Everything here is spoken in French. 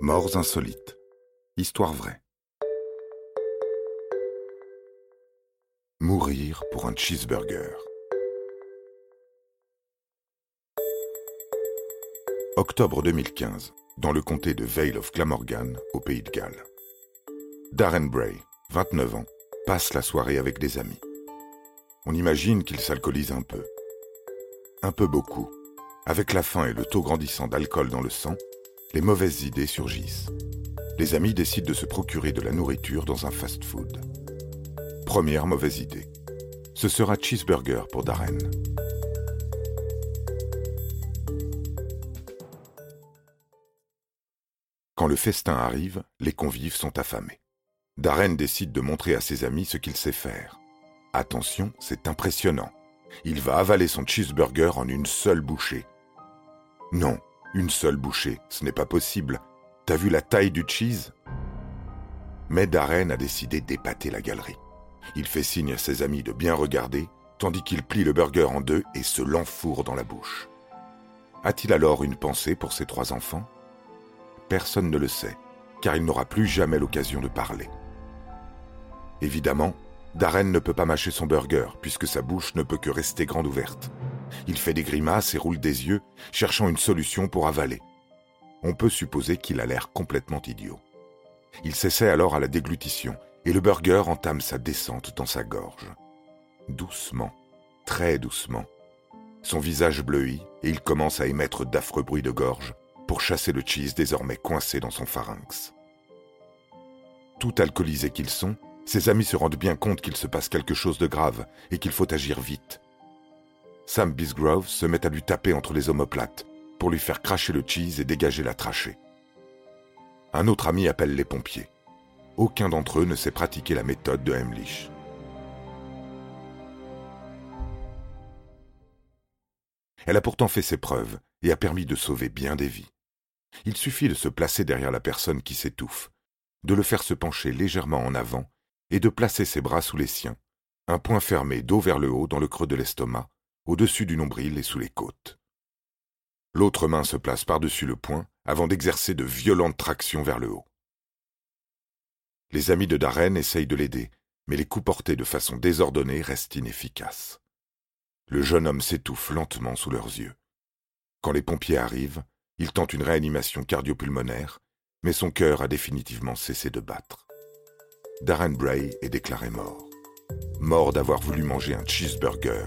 Morts insolites. Histoire vraie. Mourir pour un cheeseburger. Octobre 2015, dans le comté de Vale of Glamorgan, au pays de Galles. Darren Bray, 29 ans, passe la soirée avec des amis. On imagine qu'il s'alcoolise un peu. Un peu beaucoup. Avec la faim et le taux grandissant d'alcool dans le sang, les mauvaises idées surgissent. Les amis décident de se procurer de la nourriture dans un fast-food. Première mauvaise idée. Ce sera cheeseburger pour Darren. Quand le festin arrive, les convives sont affamés. Darren décide de montrer à ses amis ce qu'il sait faire. Attention, c'est impressionnant. Il va avaler son cheeseburger en une seule bouchée. Non, une seule bouchée, ce n'est pas possible. T'as vu la taille du cheese? Mais Darren a décidé d'épater la galerie. Il fait signe à ses amis de bien regarder, tandis qu'il plie le burger en deux et se l'enfourre dans la bouche. A-t-il alors une pensée pour ses trois enfants? Personne ne le sait, car il n'aura plus jamais l'occasion de parler. Évidemment, Darren ne peut pas mâcher son burger, puisque sa bouche ne peut que rester grande ouverte. Il fait des grimaces et roule des yeux, cherchant une solution pour avaler. On peut supposer qu'il a l'air complètement idiot. Il s'essaie alors à la déglutition, et le burger entame sa descente dans sa gorge. Doucement, très doucement. Son visage bleuit, et il commence à émettre d'affreux bruits de gorge pour chasser le cheese désormais coincé dans son pharynx. Tout alcoolisés qu'ils sont, ses amis se rendent bien compte qu'il se passe quelque chose de grave et qu'il faut agir vite. Sam Bisgrove se met à lui taper entre les omoplates pour lui faire cracher le cheese et dégager la trachée. Un autre ami appelle les pompiers. Aucun d'entre eux ne sait pratiquer la méthode de Heimlich. Elle a pourtant fait ses preuves et a permis de sauver bien des vies. Il suffit de se placer derrière la personne qui s'étouffe, de le faire se pencher légèrement en avant et de placer ses bras sous les siens, un point fermé dos vers le haut dans le creux de l'estomac, au-dessus du nombril et sous les côtes. L'autre main se place par-dessus le poing avant d'exercer de violentes tractions vers le haut. Les amis de Darren essayent de l'aider, mais les coups portés de façon désordonnée restent inefficaces. Le jeune homme s'étouffe lentement sous leurs yeux. Quand les pompiers arrivent, il tente une réanimation cardiopulmonaire, mais son cœur a définitivement cessé de battre. Darren Bray est déclaré mort. Mort d'avoir voulu manger un cheeseburger